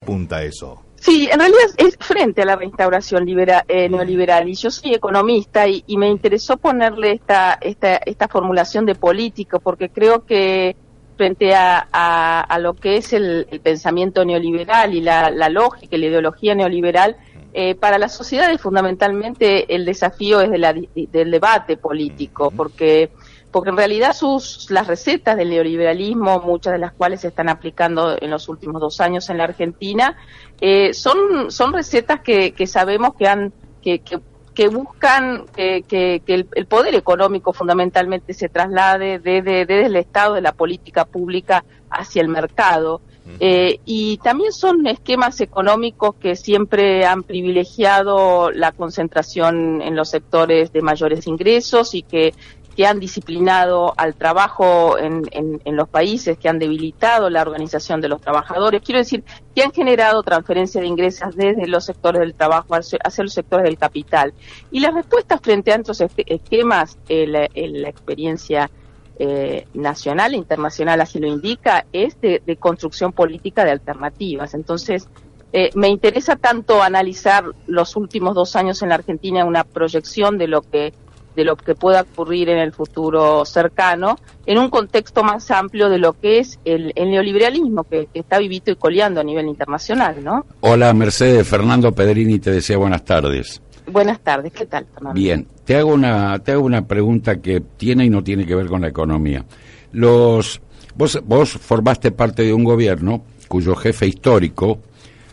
Punta eso. Sí, en realidad es frente a la reinstauración libera, eh, neoliberal y yo soy economista y, y me interesó ponerle esta, esta, esta formulación de político porque creo que frente a, a, a lo que es el, el pensamiento neoliberal y la, la, lógica y la ideología neoliberal, eh, para las sociedades fundamentalmente el desafío es de la, del debate político, porque porque en realidad sus las recetas del neoliberalismo, muchas de las cuales se están aplicando en los últimos dos años en la Argentina, eh, son son recetas que, que sabemos que han que, que que buscan que, que, que el, el, poder económico fundamentalmente se traslade desde, desde el Estado, de la política pública hacia el mercado. Eh, y también son esquemas económicos que siempre han privilegiado la concentración en los sectores de mayores ingresos y que que han disciplinado al trabajo en, en, los países, que han debilitado la organización de los trabajadores, quiero decir, que han generado transferencia de ingresos desde los sectores del trabajo hacia, los sectores del capital. Y las respuestas frente a estos esquemas, eh, la, la, experiencia eh, nacional e internacional así lo indica, es de, de construcción política de alternativas. Entonces, eh, me interesa tanto analizar los últimos dos años en la Argentina, una proyección de lo que de lo que pueda ocurrir en el futuro cercano, en un contexto más amplio de lo que es el, el neoliberalismo que, que, está vivito y coleando a nivel internacional, ¿no? Hola, Mercedes. Fernando Pedrini te desea buenas tardes. Buenas tardes, ¿qué tal, Fernando? Bien, te hago una, te hago una pregunta que tiene y no tiene que ver con la economía. Los, vos, vos formaste parte de un gobierno cuyo jefe histórico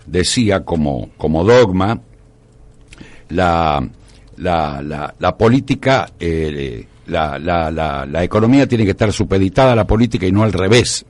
decía como, como dogma la la, la, la política, eh, la, la, la, la, economía tiene que estar supeditada a la política y no al revés.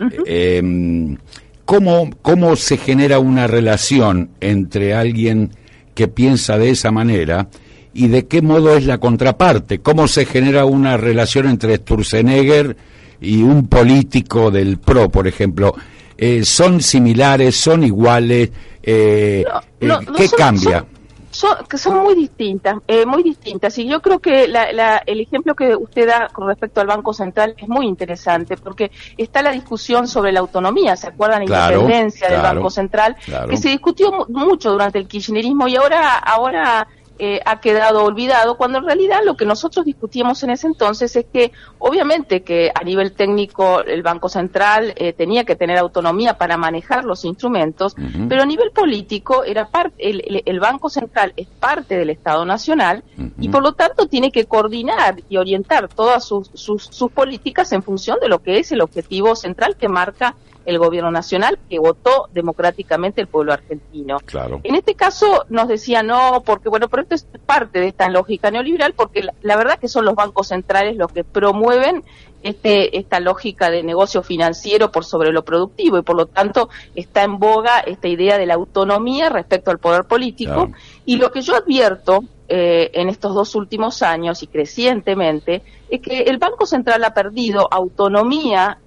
Uh -huh. eh, ¿cómo, ¿Cómo se genera una relación entre alguien que piensa de esa manera y de qué modo es la contraparte? ¿Cómo se genera una relación entre Sturzenegger y un político del PRO, por ejemplo? Eh, ¿Son similares? ¿Son iguales? Eh, no, no, ¿Qué son, cambia? Son son, que son muy distintas, eh, muy distintas. Y yo creo que la, la, el ejemplo que usted da con respecto al Banco Central es muy interesante, porque está la discusión sobre la autonomía, ¿se acuerdan? La claro, independencia claro, del Banco Central, claro. que se discutió mucho durante el kirchnerismo y ahora, ahora eh, ha quedado olvidado, cuando en realidad lo que nosotros discutíamos en ese entonces es que obviamente que a nivel técnico el Banco Central eh, tenía que tener autonomía para manejar los instrumentos, uh -huh. pero a nivel político era parte, el, el, el, Banco Central es parte del Estado Nacional uh -huh. y por lo tanto tiene que coordinar y orientar todas sus, sus, sus políticas en función de lo que es el objetivo central que marca el gobierno nacional que votó democráticamente el pueblo argentino. Claro. En este caso nos decía no, porque bueno, pero esto es parte de esta lógica neoliberal, porque la, la verdad que son los bancos centrales los que promueven este, esta lógica de negocio financiero por sobre lo productivo y por lo tanto está en boga esta idea de la autonomía respecto al poder político. Claro. Y lo que yo advierto eh, en estos dos últimos años y crecientemente es que el Banco Central ha perdido autonomía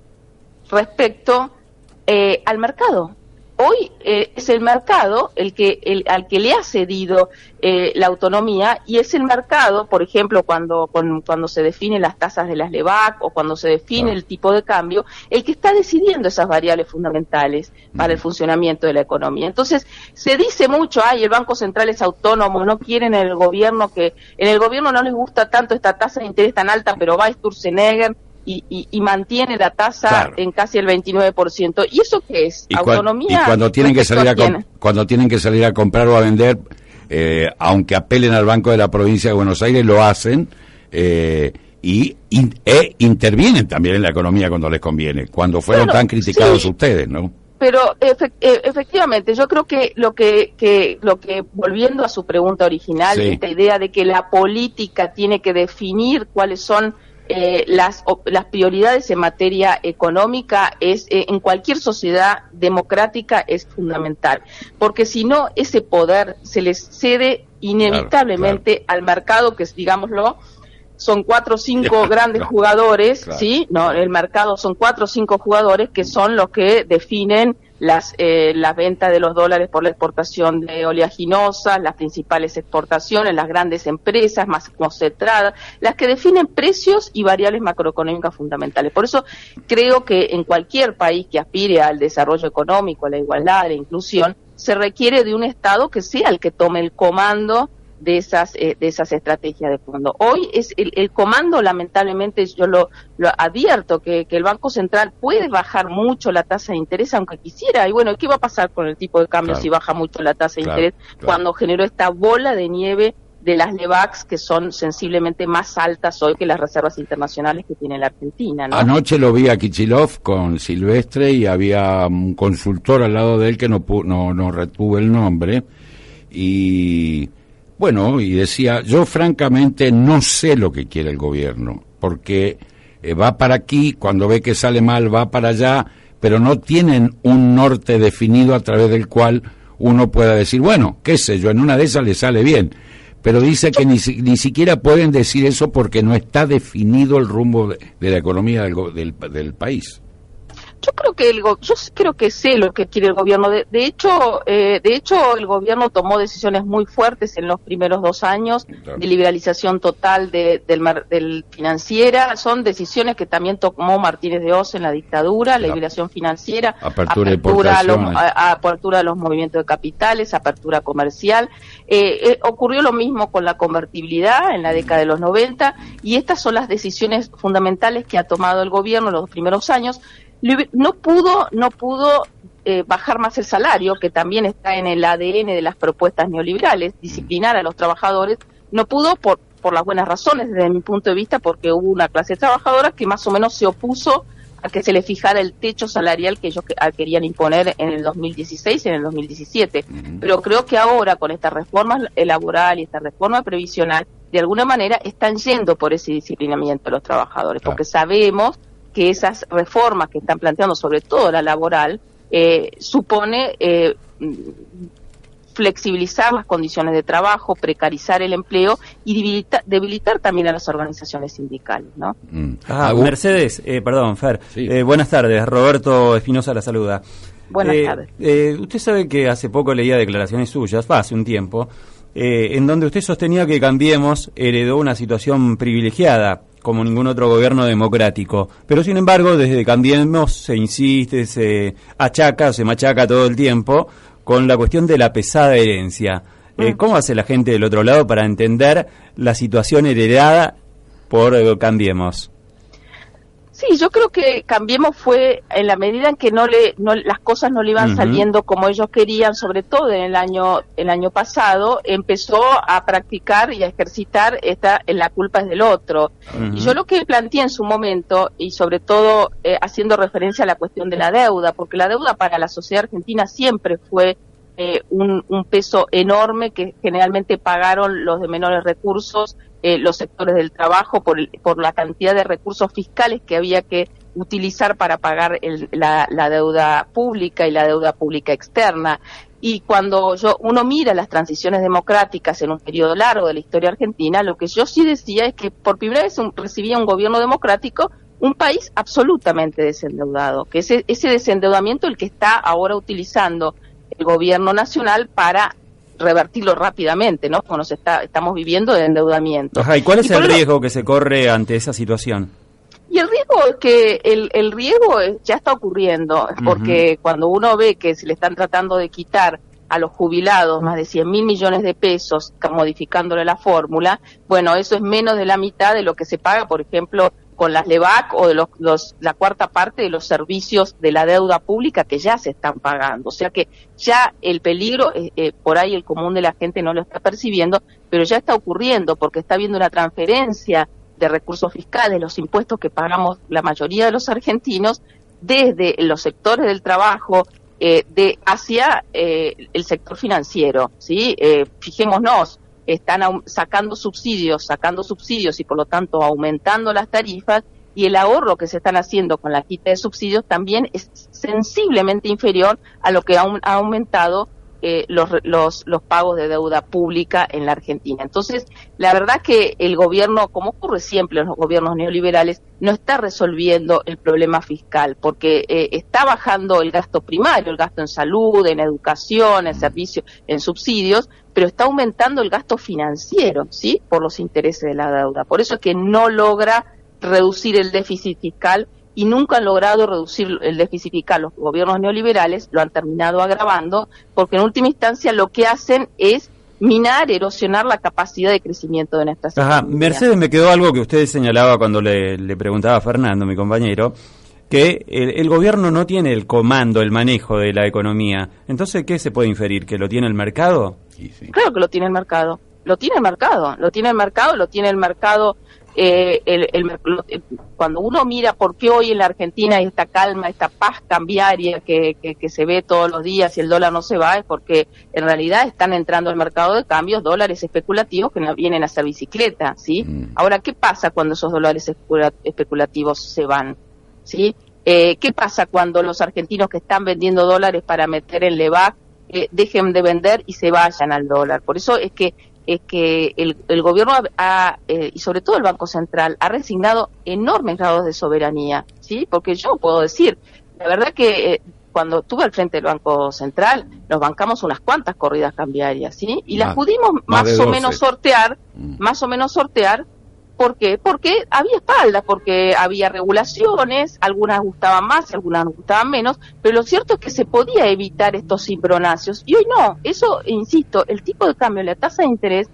respecto eh, al mercado. Hoy eh, es el mercado el que el, al que le ha cedido eh, la autonomía y es el mercado, por ejemplo, cuando con, cuando se definen las tasas de las LEVAC o cuando se define el tipo de cambio, el que está decidiendo esas variables fundamentales para el funcionamiento de la economía. Entonces se dice mucho, ay, el Banco Central es autónomo, no quieren en el gobierno que en el gobierno no les gusta tanto esta tasa de interés tan alta, pero va Sturzenegger y, y, y, mantiene la tasa claro. en casi el 29%. ¿Y eso qué es? ¿Y Autonomía. Y cuando tienen que salir a, cuando tienen que salir a comprar o a vender, eh, aunque apelen al Banco de la Provincia de Buenos Aires, lo hacen eh, y in, e intervienen también en la economía cuando les conviene, cuando fueron tan criticados sí. ustedes, ¿no? pero efe efectivamente yo creo que lo que, que lo que volviendo a su pregunta original sí. esta idea de que la política tiene que definir cuáles son eh, las, las prioridades en materia económica es eh, en cualquier sociedad democrática es fundamental, porque si no ese poder se les cede inevitablemente al mercado que es, digámoslo, son cuatro o cinco grandes jugadores, ¿sí? No, el mercado son cuatro o cinco jugadores que son los que definen las, eh, las ventas de los dólares por la exportación de oleaginosas, las principales exportaciones, las grandes empresas más concentradas, las que definen precios y variables macroeconómicas fundamentales. Por eso creo que en cualquier país que aspire al desarrollo económico, a la igualdad, a la inclusión, se requiere de un Estado que sea el que tome el comando de esas eh, de esas estrategias de fondo. Hoy es el, comando, lamentablemente, yo lo, lo advierto que, que, el Banco Central puede bajar mucho la tasa de interés, aunque quisiera. Y bueno, ¿qué va a pasar con el tipo de cambio si baja mucho la tasa de interés cuando generó esta bola de nieve de las LEVAX que son sensiblemente más altas hoy que las reservas internacionales que tiene la Argentina. Anoche lo vi a Kichilov con Silvestre y había un consultor al lado de él que no, no, no retuvo el nombre y bueno, y decía, yo francamente no sé lo que quiere el gobierno, porque eh, va para aquí, cuando ve que sale mal va para allá, pero no tienen un norte definido a través del cual uno pueda decir, bueno, qué sé yo, en una de esas le sale bien. Pero dice que ni, ni siquiera pueden decir eso porque no está definido el rumbo de, la economía del, del país yo creo que el yo creo que sé lo que quiere el gobierno. De, hecho, eh, de hecho el gobierno tomó decisiones muy fuertes en los primeros dos años de liberalización total de, del, del financiera. Son decisiones que también tomó Martínez de Oz en la dictadura, la liberación financiera, apertura, apertura, a los, apertura de los movimientos de capitales, apertura comercial. Eh, eh, ocurrió lo mismo con la convertibilidad en la década de los 90 y estas son las decisiones fundamentales que ha tomado el gobierno en los primeros años no pudo, no pudo eh, bajar más el salario, que también está en el ADN de las propuestas neoliberales, disciplinar a los trabajadores, no pudo por, por las buenas razones desde mi punto de vista, porque hubo una clase trabajadora que más o menos se opuso a que se le fijara el techo salarial que ellos querían imponer en el 2016 y en el 2017. Pero creo que ahora, con esta reforma laboral y esta reforma previsional, de alguna manera están yendo por ese disciplinamiento de los trabajadores, porque sabemos que esas reformas que están planteando, sobre todo la laboral, eh, supone eh, flexibilizar las condiciones de trabajo, precarizar el empleo y debilitar, también a las organizaciones sindicales, ¿no? Mm. Ah, Mercedes, eh, perdón, Fer. buenas tardes, Roberto Espinosa la saluda. Buenas tardes. usted sabe que hace poco leía declaraciones suyas, hace un tiempo, en donde usted sostenía que Cambiemos heredó una situación privilegiada como ningún otro gobierno democrático. Pero sin embargo, desde Cambiemos se insiste, se achaca, se machaca todo el tiempo con la cuestión de la pesada herencia. Eh, mm. ¿Cómo hace la gente del otro lado para entender la situación heredada por eh, Cambiemos? Sí, yo creo que Cambiemos fue en la medida en que no le no, las cosas no le iban saliendo como ellos querían, sobre todo en el año el año pasado, empezó a practicar y a ejercitar esta en la culpa es del otro. Y yo lo que planteé en su momento y sobre todo eh, haciendo referencia a la cuestión de la deuda, porque la deuda para la sociedad argentina siempre fue eh, un, un, peso enorme que generalmente pagaron los de menores recursos eh, los sectores del trabajo por, por la cantidad de recursos fiscales que había que utilizar para pagar la, la, deuda pública y la deuda pública externa. Y cuando yo, uno mira las transiciones democráticas en un periodo largo de la historia argentina, lo que yo sí decía es que por primera vez recibía un gobierno democrático un país absolutamente desendeudado, que ese, ese desendeudamiento el que está ahora utilizando el gobierno nacional para revertirlo rápidamente, ¿no? Como nos está, estamos viviendo de endeudamiento. ¿y cuál es el riesgo que se corre ante esa situación? Y el riesgo es que el, el riesgo ya está ocurriendo, porque cuando uno ve que se le están tratando de quitar a los jubilados más de 100 mil millones de pesos modificándole la fórmula, bueno, eso es menos de la mitad de lo que se paga, por ejemplo, con las LEVAC o de los, la cuarta parte de los servicios de la deuda pública que ya se están pagando. O sea que ya el peligro, eh, eh, por ahí el común de la gente no lo está percibiendo, pero ya está ocurriendo porque está habiendo una transferencia de recursos fiscales, los impuestos que pagamos la mayoría de los argentinos, desde los sectores del trabajo eh, de hacia el sector financiero. ¿sí? fijémonos, están sacando subsidios, sacando subsidios y por lo tanto aumentando las tarifas y el ahorro que se están haciendo con la quita de subsidios también es sensiblemente inferior a lo que ha, aumentado eh, los, los, los, pagos de deuda pública en la Argentina. Entonces, la verdad que el gobierno, como ocurre siempre en los gobiernos neoliberales, no está resolviendo el problema fiscal, porque eh, está bajando el gasto primario, el gasto en salud, en educación, en servicios, en subsidios, pero está aumentando el gasto financiero, ¿sí? Por los intereses de la deuda. Por eso es que no logra reducir el déficit fiscal y nunca han logrado reducir el déficit fiscal. Los gobiernos neoliberales lo han terminado agravando porque en última instancia lo que hacen es minar, erosionar la capacidad de crecimiento de nuestra Ajá. Mercedes, me quedó algo que usted señalaba cuando le, preguntaba a Fernando, mi compañero, que el, gobierno no tiene el comando, el manejo de la economía. Entonces, ¿qué se puede inferir? ¿Que lo tiene el mercado? Claro que lo tiene el mercado. Lo tiene el mercado. Lo tiene el mercado, lo tiene el mercado eh, el, eh, cuando uno mira por qué hoy en la Argentina hay esta calma, esta paz cambiaria que, que, se ve todos los días y el dólar no se va, es porque en realidad están entrando al mercado de cambios dólares especulativos que no vienen a ser bicicleta, ¿sí? Mm. Ahora, ¿qué pasa cuando esos dólares especulativos se van? ¿Sí? Eh, ¿Qué pasa cuando los argentinos que están vendiendo dólares para meter en LEVAC eh, dejen de vender y se vayan al dólar? Por eso es que es que el, gobierno ha, eh, y sobre todo el Banco Central ha resignado enormes grados de soberanía, ¿sí? Porque yo puedo decir, la verdad que eh, cuando estuve al frente del Banco Central nos bancamos unas cuantas corridas cambiarias, ¿sí? Y las pudimos más, o menos sortear, mm. más o menos sortear ¿Por qué? Porque había espaldas, porque había regulaciones, algunas gustaban más, algunas gustaban menos, pero lo cierto es que se podía evitar estos cimbronacios y hoy no. Eso, insisto, el tipo de cambio, la tasa de interés,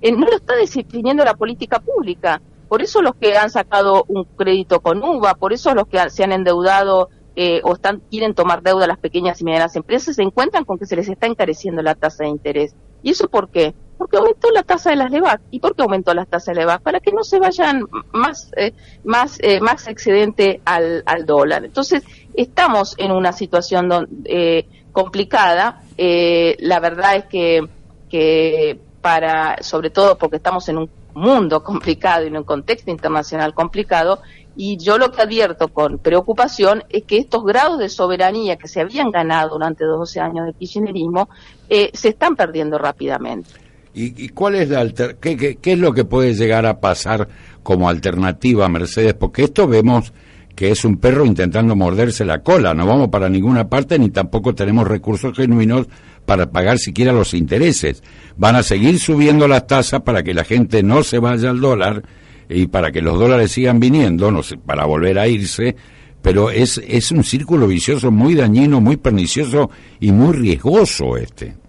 eh, no lo está definiendo la política pública. Por eso los que han sacado un crédito con UVA, por eso los que se han endeudado eh, o están, quieren tomar deuda las pequeñas y medianas empresas, se encuentran con que se les está encareciendo la tasa de interés. ¿Y eso por qué? Porque aumentó la tasa de las LEVAC. ¿Y por qué aumentó las tasas de LEVAC? Para que no se vayan más, eh, más, eh, más excedente al, al, dólar. Entonces, estamos en una situación eh, complicada. la verdad es que, que para, sobre todo porque estamos en un mundo complicado y en un contexto internacional complicado, y yo lo que advierto con preocupación es que estos grados de soberanía que se habían ganado durante 12 años de kirchnerismo se están perdiendo rápidamente. ¿Y, cuál es la qué, qué, es lo que puede llegar a pasar como alternativa a Mercedes? Porque esto vemos que es un perro intentando morderse la cola. No vamos para ninguna parte ni tampoco tenemos recursos genuinos para pagar siquiera los intereses. Van a seguir subiendo las tasas para que la gente no se vaya al dólar y para que los dólares sigan viniendo, no sé, para volver a irse. Pero es, es un círculo vicioso muy dañino, muy pernicioso y muy riesgoso este.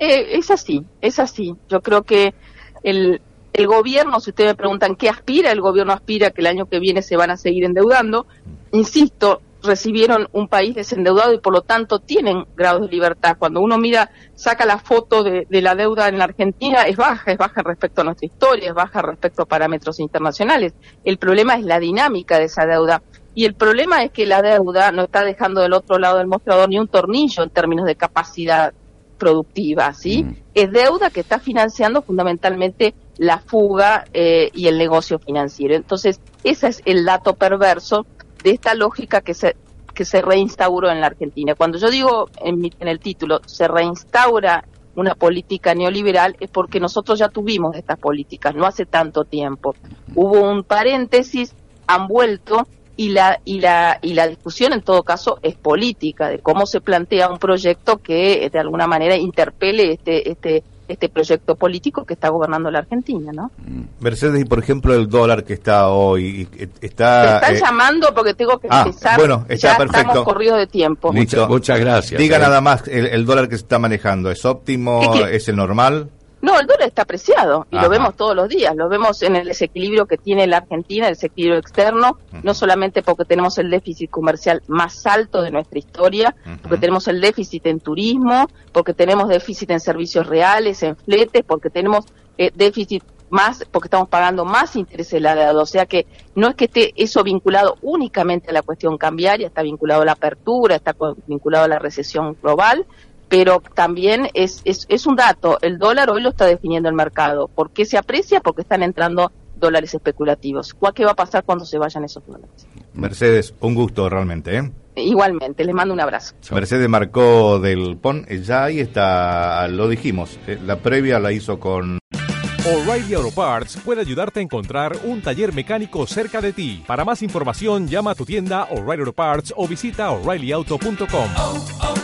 Eh, es así, es así. Yo creo que el, el gobierno, si ustedes me preguntan qué aspira, el gobierno aspira que el año que viene se van a seguir endeudando. Insisto, recibieron un país desendeudado y por lo tanto tienen grados de libertad. Cuando uno mira, saca la foto de, de, la deuda en la Argentina, es baja, es baja respecto a nuestra historia, es baja respecto a parámetros internacionales. El problema es la dinámica de esa deuda. Y el problema es que la deuda no está dejando del otro lado del mostrador ni un tornillo en términos de capacidad productiva, ¿sí? Mm. Es deuda que está financiando fundamentalmente la fuga eh, y el negocio financiero. Entonces, ese es el dato perverso de esta lógica que se que se reinstauró en la Argentina. Cuando yo digo en, en el título se reinstaura una política neoliberal es porque nosotros ya tuvimos estas políticas no hace tanto tiempo. Hubo un paréntesis, han vuelto y la y la y la discusión en todo caso es política de cómo se plantea un proyecto que de alguna manera interpele este este este proyecto político que está gobernando la Argentina, ¿no? Mm. Mercedes, y por ejemplo el dólar que está hoy, está... Me están eh, llamando porque tengo que ah, empezar. Bueno, está ya perfecto. estamos corridos de tiempo. Muchas, gracias. Diga eh. nada más, el, dólar que se está manejando, ¿es óptimo? ¿Es el normal? No, el dólar está apreciado y lo vemos todos los días. Lo vemos en el desequilibrio que tiene la Argentina, el desequilibrio externo, no solamente porque tenemos el déficit comercial más alto de nuestra historia, porque tenemos el déficit en turismo, porque tenemos déficit en servicios reales, en fletes, porque tenemos eh, déficit más, porque estamos pagando más intereses de la deuda. O sea que no es que esté eso vinculado únicamente a la cuestión cambiaria, está vinculado a la apertura, está vinculado a la recesión global, pero también es, es, es un dato, el dólar hoy lo está definiendo el mercado. ¿Por qué se aprecia? Porque están entrando dólares especulativos. ¿Qué va a pasar cuando se vayan esos dólares? Mercedes, un gusto realmente. ¿eh? Igualmente, les mando un abrazo. Mercedes marcó del PON, ya ahí está, lo dijimos, eh, la previa la hizo con... O'Reilly Auto Parts puede ayudarte a encontrar un taller mecánico cerca de ti. Para más información, llama a tu tienda O'Reilly Auto Parts o visita oreillyauto.com.